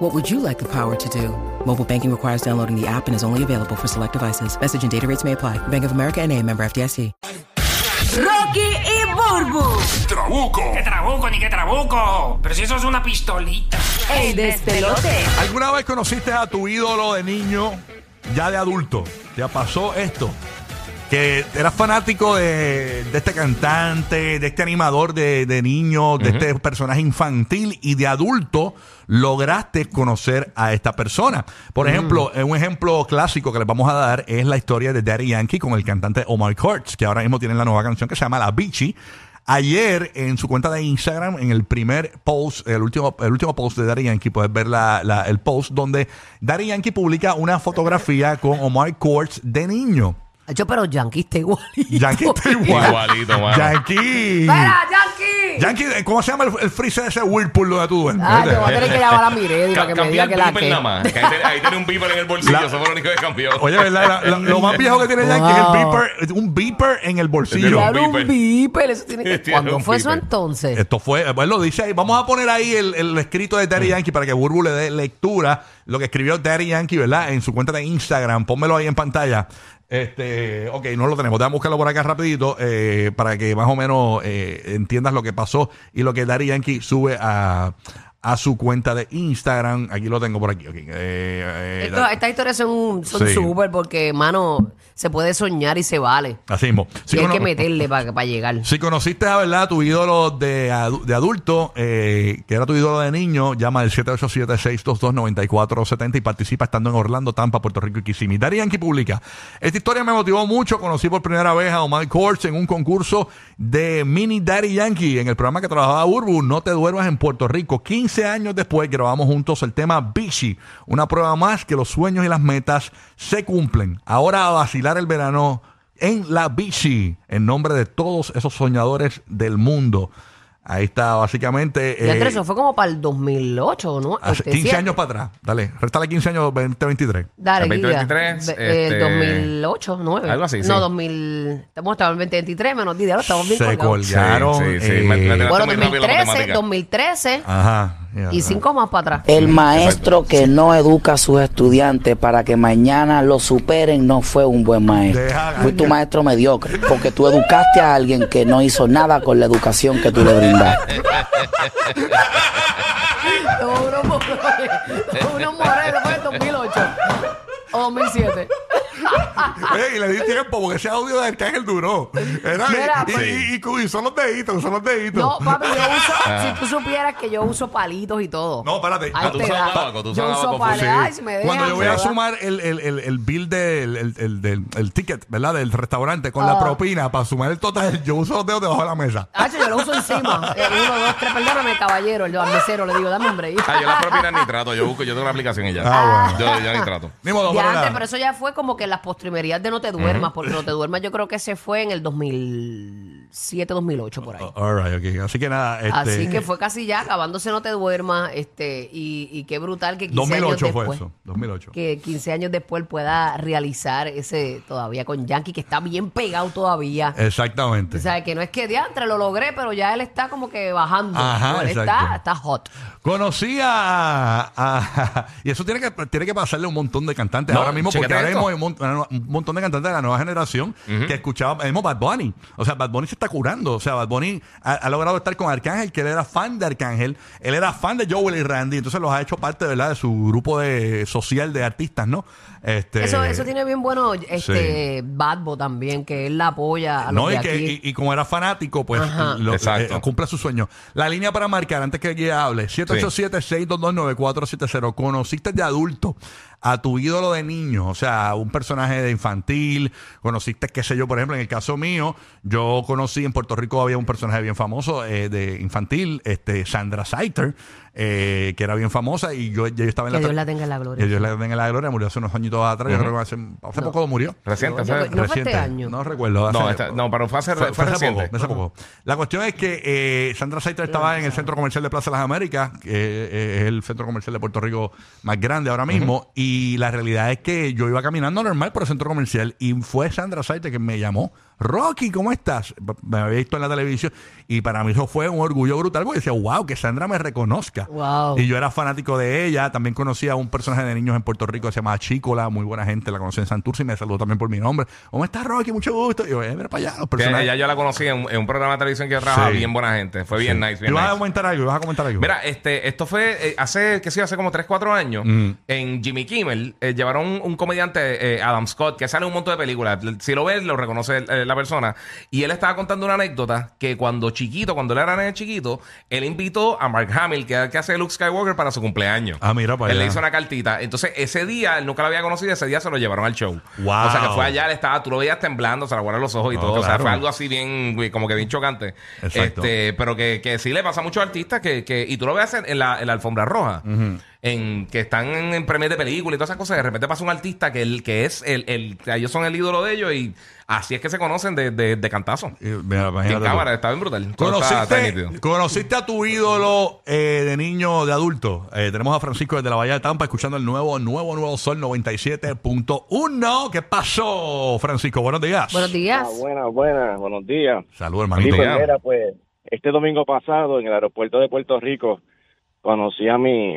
What would you like the power to do? Mobile banking requires downloading the app and is only available for select devices. Message and data rates may apply. Bank of America and a member FDIC. Rocky y Burbu, Trabuco. ¡Qué trabuco, ni qué trabuco! Pero si eso es una pistolita. el despelote. ¿Alguna vez conociste a tu ídolo de niño, ya de adulto? ¿Te pasó esto? Que eras fanático de, de este cantante, de este animador de, de niños, de este personaje infantil y de adulto lograste conocer a esta persona. Por ejemplo, eh, un ejemplo clásico que les vamos a dar es la historia de Daddy Yankee con el cantante Omar Kurtz, que ahora mismo tienen la nueva canción que se llama La Bichi. Ayer en su cuenta de Instagram, en el primer post, el último, el último post de Daddy Yankee, puedes ver la- la- el post donde Daddy Yankee publica una fotografía con Omar Kurtz de niño. Yo, pero Yankee está igualito. Yankee está igual. Igualito, mano. Yankee. ¡Espera, Yankee! Yankee, ¿cómo se llama el, el freezer de ese whirlpool donde tú duermes? Ah, te voy a tener que llamar a Miredi para que me diga el que la beeper que. nada más. Que ahí, tiene, ahí tiene un beeper en el bolsillo. La- Eso fue lo único que cambió. Oye, ¿verdad? La- la- lo más viejo que tiene Yankee es el beeper, un beeper en el bolsillo. Claro, un beeper. beeper, eso tiene que... Tiene ¿Cuándo un fue eso beeper. entonces? Esto fue, pues lo dice ahí. Vamos a poner ahí el, el escrito de Daddy Yankee para que Burbu le dé lectura. Lo que escribió Daddy Yankee, ¿verdad? En su cuenta de Instagram. Pónmelo ahí en pantalla. Este, ok, no lo tenemos. Déjame buscarlo por acá rapidito eh, para que más o menos eh, entiendas lo que pasó y lo que Daddy Yankee sube a, a su cuenta de Instagram. Aquí lo tengo por aquí. ok. Eh, eh, Esto- estas historias son son Sí. súper porque, mano, se puede soñar y se vale. así mismo. Y hay que meterle para llegar. Si conociste a verdad tu ídolo de, de adulto, eh, que era tu ídolo de niño, llama al 787-622-9470 y participa estando en Orlando, Tampa, Puerto Rico y Kissimmee. Daddy Yankee publica. Esta historia me motivó mucho. Conocí por primera vez a Omar Kurtz en un concurso de Mini Daddy Yankee en el programa que trabajaba Burbu, No te duermas en Puerto Rico. 15 años después grabamos juntos el tema Bichi, una prueba más que los sueños y las metas se cumplen. Ahora a vacilar el verano en la bici, en nombre de todos esos soñadores del mundo. Ahí está, básicamente. Y eh, Andrés, eso fue como para el 2008, ¿no? hace Este, 15 sí, años para atrás. Dale, réstale 15 años, 2023. Dale, El Guilla. 2023, Ve- eh, este, 2008, 9. algo así, sí. No, 2000. Estamos en el 2023, menos 10, ahora estamos bien Se colgaron. Sí, sí, sí. eh, Me- me- me- Bueno, muy rápido la 2013, matemática. 2013 Ajá. Y cinco más para atrás. El maestro que no educa a sus estudiantes para que mañana lo superen no fue un buen maestro. Fue tu maestro mediocre, porque tú educaste a alguien que no hizo nada con la educación que tú le brindaste. Uno Moreno fue en 2008 o 2007. Ey, le di tiempo porque ese audio de Arcángel duró. Era, Mira, y, pues- y- y- y son los deditos, son los deditos. No, papi, yo uso, si tú supieras que yo uso palitos y todo. No, espérate. Ah, tú usas da. abaco, tú yo usas uso abaco, palitos. Sí. Ay, si me dejan, Cuando yo voy a sumar el, el, el, el bill del el, el, del- el ticket, ¿verdad? Del restaurante con la Ah. propina para sumar el total, yo uso los dedos debajo de la mesa. Ah, yo lo uso encima. Eh, Uno, dos, tres, perdóname, caballero. Yo al mesero le digo, dame un break. Ah, yo las propinas ni trato. Yo busco, yo tengo una aplicación y ya. Ah, Yo ya ni trato. Ni modo, antes, pero eso ya fue como que las postrimerías de No Te Duermas, porque No Te Duermas yo creo que se fue en el 2007, 2008, por ahí. All right, ok. Así que nada. Este, Así que fue casi ya acabándose No Te Duermas, este, y, y qué brutal que 15 2008 años fue después. eso. 2008. Que 15 años después él pueda realizar ese todavía con Yankee, que está bien pegado todavía. Exactamente. O sea, que no es que diantre lo logré, pero ya él está como que bajando. Ajá, No, él está, está hot. Conocí a, a- y eso tiene que tiene que pasarle a un montón de cantantes No, ahora mismo porque ahora mismo esto. hay un, un montón de cantantes de la nueva generación que escuchaban Bad Bunny. O sea, Bad Bunny se está curando. O sea, Bad Bunny ha, ha logrado estar con Arcángel, que él era fan de Arcángel, él era fan de Joel y Randy, entonces los ha hecho parte, ¿verdad? De su grupo de social de artistas, ¿no? Este, Eso, eso tiene bien bueno este Badbo también, que él la apoya a los No, de y, que, aquí. y, y como era fanático, pues lo- eh, cumple su sueño. La línea para marcar, antes que ella hable, 787-622-9470. Conociste de adulto a tu ídolo de niño, o sea, un personaje de infantil, conociste, qué sé yo, por ejemplo, en el caso mío, yo conocí en Puerto Rico había un personaje bien famoso eh, de infantil, este Sandra Saiter, eh, que era bien famosa y yo, yo estaba en Que la Dios la tenga en la gloria. que Dios la tenga en la gloria, murió hace unos añitos atrás, yo creo que hace, hace poco murió. Reciente, Yo- ¿sabes? No fue este año. No recuerdo. hace- No, esta- no, pero fue hace, fue, fue hace reciente. poco, hace poco. La cuestión es que eh, Sandra Saiter estaba en el centro comercial de Plaza de las Américas, que eh, es el centro comercial de Puerto Rico más grande ahora mismo, y la realidad es que yo iba caminando normal por el centro comercial y fue Sandra Saiter que me llamó. Rocky, ¿cómo estás? Me había visto en la televisión y para mí eso fue un orgullo brutal porque decía, wow, que Sandra me reconozca. Wow. Y yo era fanático de ella. También conocía a un personaje de niños en Puerto Rico que se llamaba Chicola, muy buena gente, la conocí en Santurce y me saludó también por mi nombre. ¿Cómo estás, Rocky? Mucho gusto. Y yo, eh, mira para allá, los Que personajes. ella yo la conocí en, en un programa de televisión que yo trabajaba Sí. bien buena gente. Fue bien nice, bien ¿Ibas nice. a comentar algo? ¿Ibas a comentar algo? Mira, este, esto fue eh, hace, qué sé yo, hace como 3, 4 años. Mm. En Jimmy Kimmel eh, llevaron un, un comediante, eh, Adam Scott, que sale en un montón de películas. Si lo ves, lo reconoce eh, la persona. Y él estaba contando una anécdota que cuando chiquito, cuando él era nene chiquito, él invitó a Mark Hamill, que que hace Luke Skywalker, para su cumpleaños. Ah, mira para Él le hizo una cartita. Entonces, ese día, él nunca lo había conocido, ese día se lo llevaron al show. Wow. O sea, que fue allá, él estaba, tú lo veías temblando, se le aguaron los ojos y No, todo. O sea, fue algo así bien, como que bien chocante. Exacto. Este, pero que, que sí le pasa a muchos artistas que, que y tú lo en, la, en la alfombra roja, en que están en, en premios de película y todas esas cosas, de repente pasa un artista que, el, que es el, el, que ellos son el ídolo de ellos y así es que se conocen de, de, de cantazo. Y, mira, en tú. cámara, está bien brutal. Todo está-. ¿Conociste, conociste a tu ídolo eh, de niño, de adulto? Eh, tenemos a Francisco desde la Bahía de Tampa escuchando el nuevo, nuevo, nuevo Sol 97.1. ¿Qué pasó, Francisco? Buenos días. Buenos días. Ah, buenas, buenas, buenos días. Saludos, Sí, hermanito. pues ya. mira, pues este domingo pasado en el aeropuerto de Puerto Rico conocí a mi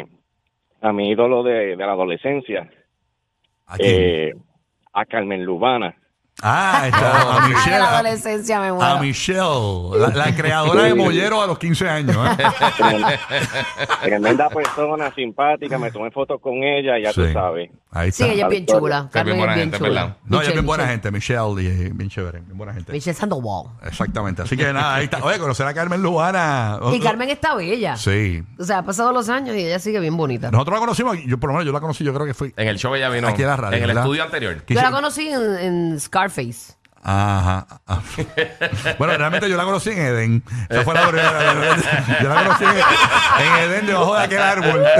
a mi ídolo de, de la adolescencia, ¿A quién? eh, a Carmen Lubana. ah, está, a Ay, Michelle. de la a- adolescencia me A muero. Michelle, la, la creadora de Mollero a los 15 años. ¿eh? Tremenda, tremenda persona, simpática, me tomé fotos con ella, ya tú Sí. sabes. Ahí Sí, está. ella es bien chula. Bien Carmen buena es bien gente, chula. ¿verdad? No, ella es Michelle, bien buena Michelle. gente, Michelle, y eh, bien chévere, bien buena gente. Michelle Sandoval. Exactamente. Así que nada, ahí está. Oye, conocer a Carmen Lubana. Y Carmen está bella. Sí. O sea, ha pasado los años y ella sigue bien bonita. Nosotros la conocimos, yo por lo menos yo la conocí, yo creo que fui. En el show ella vino. Aquí a la radio, En el ¿verdad? estudio anterior. Yo la conocí en, en Scarface. Ajá. Ah. bueno, realmente yo la conocí en Edén. Esa fue la. Yo la conocí en, en Edén, debajo de aquel árbol.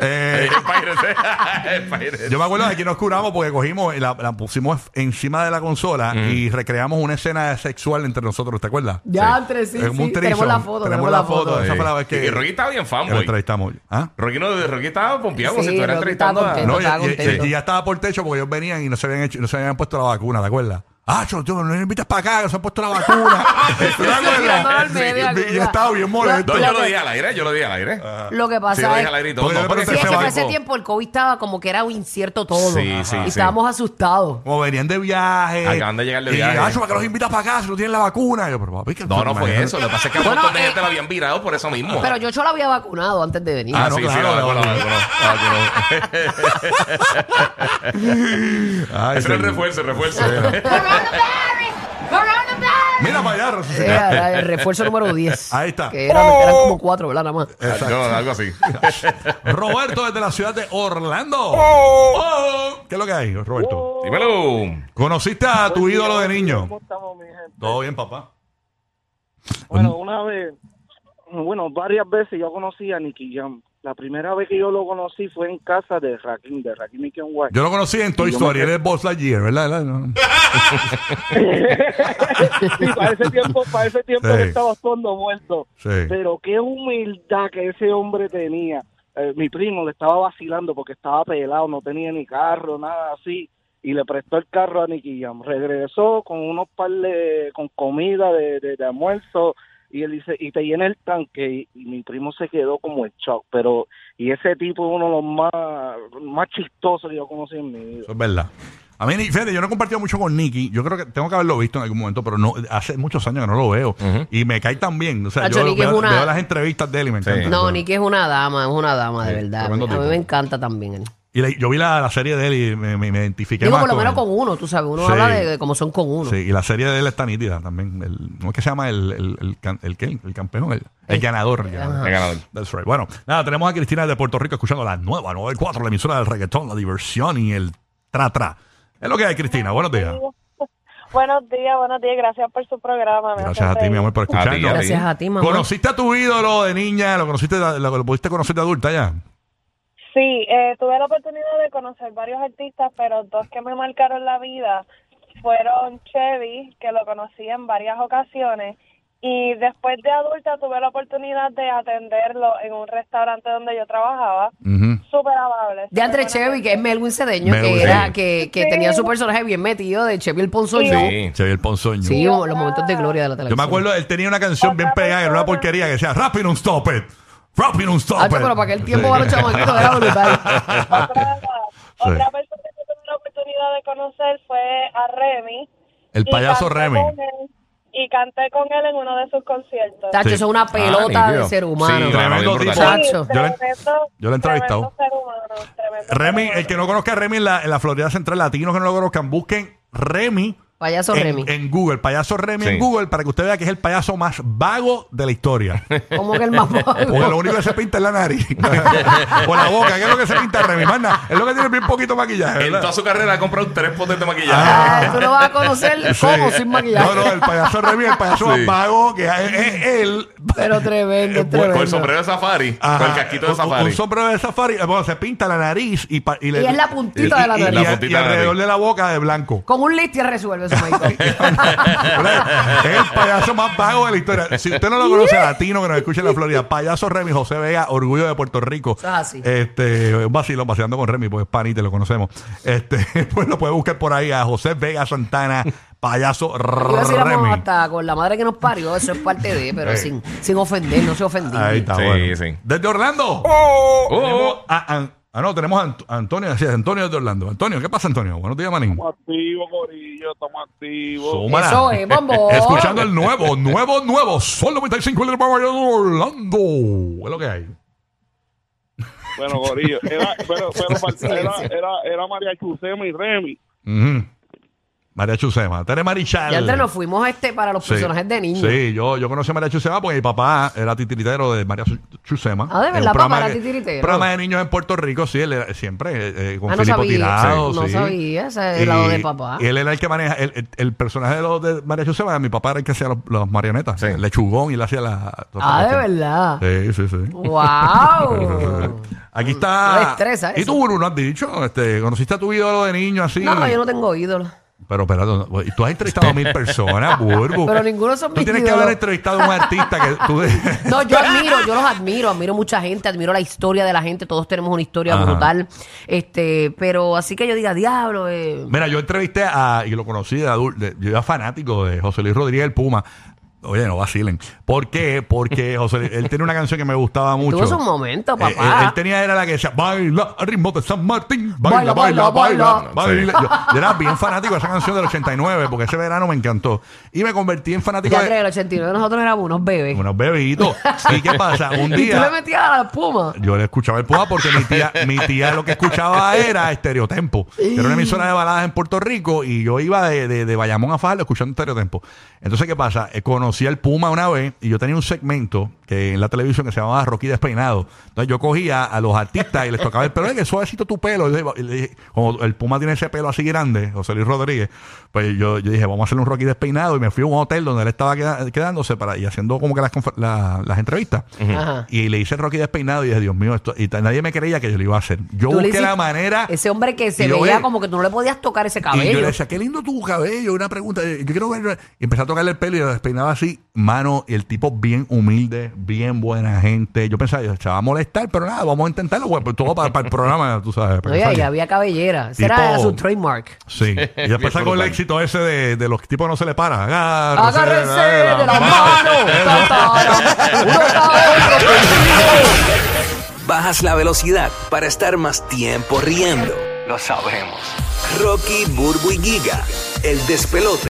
Eh, yo me acuerdo de aquí nos curamos porque cogimos y la, la pusimos encima de la consola y recreamos una escena sexual entre nosotros, ¿te acuerdas? Ya, entre sí, Como un sí. threesome. Tenemos la foto, tenemos la foto. Esa Sí. fue la vez que, Y Rocky estaba bien que lo fanboy. entrevistamos. ¿Ah? Rocky, no, Rocky estaba pompeado Sí, si estuviera Rocky entrevistando contento. No, y, y ya estaba por techo porque ellos venían y no se habían hecho, no se habían puesto la vacuna, ¿te acuerdas? Ah, yo, yo, no me invitas para acá, que se han puesto la vacuna. Sí, y- estaba bien molesto. No, Lo yo lo dije al aire, yo lo dije al aire. Lo que Sí, pasa lo dije es... al aire y todo. Porque No, yo porque me Sí, es ese que fue ese tiempo el COVID estaba como que era un incierto todo. Sí, sí, y sí. estábamos asustados. Como venían de viaje. Acaban de llegar de y, viaje. Ah, ¿para qué los invitas para acá si no tienen la vacuna? Y yo, pero papi, que No, no fue eso. Lo que pasa es que a un Bueno, montón de eh, gente lo habían virado por eso mismo. Pero yo, yo lo había vacunado antes de venir. Ah, Ah, no, sí, sí, la la vacunó, la la Ese era el sí. refuerzo, el refuerzo. Mira para allá, Rosy. Era, era el refuerzo número 10. Ahí está. Que eran, eran como cuatro, ¿verdad? Nada más. No, algo así. Roberto desde la ciudad de Orlando. Oh. ¿Qué es lo que hay, Roberto? Dímelo. ¿Conociste a tu ídolo de niño? ¿Cómo estamos, mi gente? Todo bien, papá. Bueno, una vez, bueno, varias veces yo conocí a Nicky Jam. La primera vez que yo lo conocí fue en casa de Rakim, de Rakim y Ken White. Yo lo conocí en Toy Story, él es Buzz Lightyear, ¿verdad? ¿verdad? No. sí, para ese tiempo, para ese tiempo Sí. estaba actuando muerto. Sí. Pero qué humildad que ese hombre tenía. Eh, mi primo le estaba vacilando porque estaba pelado, no tenía ni carro, nada así. Y le prestó el carro a Nicky Jam. Regresó con unos par de, con comida de, de, de almuerzo. Y él dice, y te llena el tanque. Y, y mi primo se quedó como en shock. Pero, y ese tipo es uno de los más, más chistosos que yo conocí en mi vida. Eso es verdad. A mí, fíjate, yo no he compartido mucho con Nicky. Yo creo que tengo que haberlo visto en algún momento, pero no hace muchos años que no lo veo. Y me cae tan bien. O sea, yo veo, es una- veo las entrevistas de él y me Sí. encanta. No, Nicky es una dama, es una dama, de Sí, verdad. A mí, a me encanta también él. Y le- yo vi la, la serie de él y me, me- me identifiqué Digo, más por lo menos él. con uno, tú sabes. Uno Sí. habla de, de cómo son con uno. Sí, y la serie de él está nítida también. El, ¿Cómo es que se llama el, el, el, can- el qué? El campeón, el, el ganador. el ganador. El ganador. That's right. Bueno, nada, tenemos a Cristina de Puerto Rico escuchando la nueva 94, la emisora del reggaetón, la diversión y el tra-tra. Es lo que hay, Cristina. Buenos días. Buenos días, buenos días. Gracias por su programa. me Gracias a ti, mi reír. amor, por A ti, escucharnos. a ti. Gracias a ti, mamá. ¿Conociste a tu ídolo de niña? ¿Lo conociste, lo, lo pudiste conocer de adulta ya? Sí, eh, tuve la oportunidad de conocer varios artistas, pero dos que me marcaron la vida fueron Chevy, que lo conocí en varias ocasiones, y después de adulta tuve la oportunidad de atenderlo en un restaurante donde yo trabajaba. Ujú. Súper amable. De buena Chevy, que es Melwin Cedeño, Melwin, que, era, que, que Sí. tenía su personaje bien metido de Chevy el Ponzoño. Sí. Ve el ponzoño. Sí, los momentos de gloria de la Yo televisión. me acuerdo, él tenía una canción bien pegada, era una porquería que decía Rapid un stop it. Rapid un stop Ah, pero para aquel tiempo los chamaquitos era brutal. Otra, otra persona que tuve la oportunidad de conocer fue a Remy. El payaso Remy. y canté con él en uno de sus conciertos. Tacho, Sí. eso es una pelota Ah, nítido. de ser humano. Sí, Tremendo tipo. Chacho. Yo le- tremendo, yo lo he entrevistado. tremendo ser humano, tremendo Remy, humano. el que no conozca a Remy en la, en la Florida Central, latinos que no lo conozcan, busquen Remy. Payaso en, Remy. en Google, payaso Remy Sí. en Google, para que usted vea que es el payaso más vago de la historia. Como que el más Porque lo único que se pinta es la nariz. o la boca, que es lo que se pinta Remy. Manda, es lo que tiene bien poquito maquillaje. En ¿verdad? toda su carrera ha comprado tres potes de maquillaje. Ah, tú lo vas a conocer Sí. como sin maquillaje. No, no, el payaso Remy, el payaso Sí. más vago que es, es él. Pero tremendo, Es tremendo. Con el sombrero de safari. Ajá. Con el casquito de Un- safari. Un, sombrero de safari. eh, Bueno, se pinta la nariz y, pa- y, le- Y es la puntita de la y- y- nariz. y- La y puntita de la alrededor nariz. de la boca de blanco. Con un list y resuelve eso, Michael. es el payaso más vago de la historia. Si usted no lo conoce, latino que nos escucha en la Florida, payaso Remy José Vega, orgullo de Puerto Rico. Eso es así. Este, un vacilón, vaciando con Remy, pues panite, lo conocemos. Este, pues lo puede buscar por ahí a José Vega Santana, payaso vamos Remy. hasta con la madre que nos parió, eso es parte de, pero sin, sin ofender, no se ofendió. Ahí está, Sí, bueno. sí. Desde Orlando. Oh, Tenemos a- a- ah, no, tenemos a Ant- Antonio, así es, Antonio desde Orlando. Antonio, ¿qué pasa, Antonio? Buenos días, manín. Estamos activos, Corillo, estamos activos. Súmala. Eso es, bombo. Escuchando el nuevo, nuevo, nuevo Sol 95 en el Orlando. Es lo que hay. Bueno, Corillo, era, pero, pero era, era, era María Chusema y Remy. Ujú. María Chusema. Tere Marichal. Ya entre nos fuimos este para los Sí. personajes de niños. Sí, yo, yo conocí a María Chusema porque mi papá era titiritero de María Chu- Chusema. Ah, ¿de verdad, papá era titiritero? programa de niños en Puerto Rico, sí, él era- siempre eh, eh, con Ah, no Filipo sabía. Tirado. Sí. No sabía, ese es el lado de papá. y él era el que maneja, el, el- el personaje de, los de María Chusema, mi papá era el que hacía los, los marionetas. Sí. El lechugón y le hacía la... Ah, de verdad. Sí, sí, sí. ¡Wow! Aquí está. estresa ¿Y eso. tú, Bruno, has dicho? Este, ¿Conociste a tu ídolo de niño así? No, yo no tengo ídolo. Pero, no, tú has entrevistado a mil personas, Burbu. Pero ninguno son Tú mis tienes que ídolos. haber entrevistado a un artista que tú... No, yo admiro, yo los admiro, admiro mucha gente, admiro la historia de la gente, todos tenemos una historia Ajá. brutal. Este, pero así que yo diga, diablo, eh, Mira, yo entrevisté a, y lo conocí de adulto, de- yo era fanático de José Luis Rodríguez el Puma. Oye, no vacilen. ¿Por qué? Porque José, él tenía una canción que me gustaba mucho. tuvo su momento, Eh, papá. él, él tenía era la que decía baila al ritmo de San Martín baila Baila, baila baila, baila, baila". Yo, yo era bien fanático de esa canción del 89 porque ese verano me encantó y me convertí en fanático ya de el 89 nosotros éramos unos bebés. unos bebitos y qué pasa un y tú le día metías a la espuma. yo le escuchaba el Puma porque mi tía, mi tía lo que escuchaba era Estereotempo. Era una emisora de baladas en Puerto Rico y yo iba de, de, de Bayamón a Fajardo escuchando Estereotempo. Entonces, ¿qué pasa? Eh, conocí al Puma una vez y yo tenía un segmento que en la televisión que se llamaba Rocky Despeinado. Entonces yo cogía a los artistas y les tocaba el pelo, "Ay, que suavecito tu pelo. Y le- y le dije, como el Puma tiene ese pelo así grande, José Luis Rodríguez, pues yo, yo dije, vamos a hacer un Rocky Despeinado y me fui a un hotel donde él estaba queda- quedándose para, y haciendo como que las, la- las entrevistas. Ajá. Y le hice el Rocky despeinado y dije, Dios mío, esto, y nadie me creía que yo lo iba a hacer. Yo busqué la manera. Ese hombre que se veía ve- como que tú no le podías tocar ese Y yo cabello. le decía, qué lindo tu cabello, una pregunta. Yo quiero ver. Y empecé a tocarle el pelo y lo despeinaba así, mano, y el tipo bien humilde, bien buena gente. Yo pensaba, se va a molestar, pero nada, vamos a intentarlo, güey, pues, todo para, para el programa, tú sabes. Oye, había cabellera. Ese Tipo- era su trademark. Sí. Y después sacó el éxito ese de, de los tipos no se le para. Agárrese Agárrense de la mano. Ta, ta, Uno está otro contigo. Bajas la velocidad para estar más tiempo riendo. Lo sabemos. Rocky, Burbu y Giga, el despelote.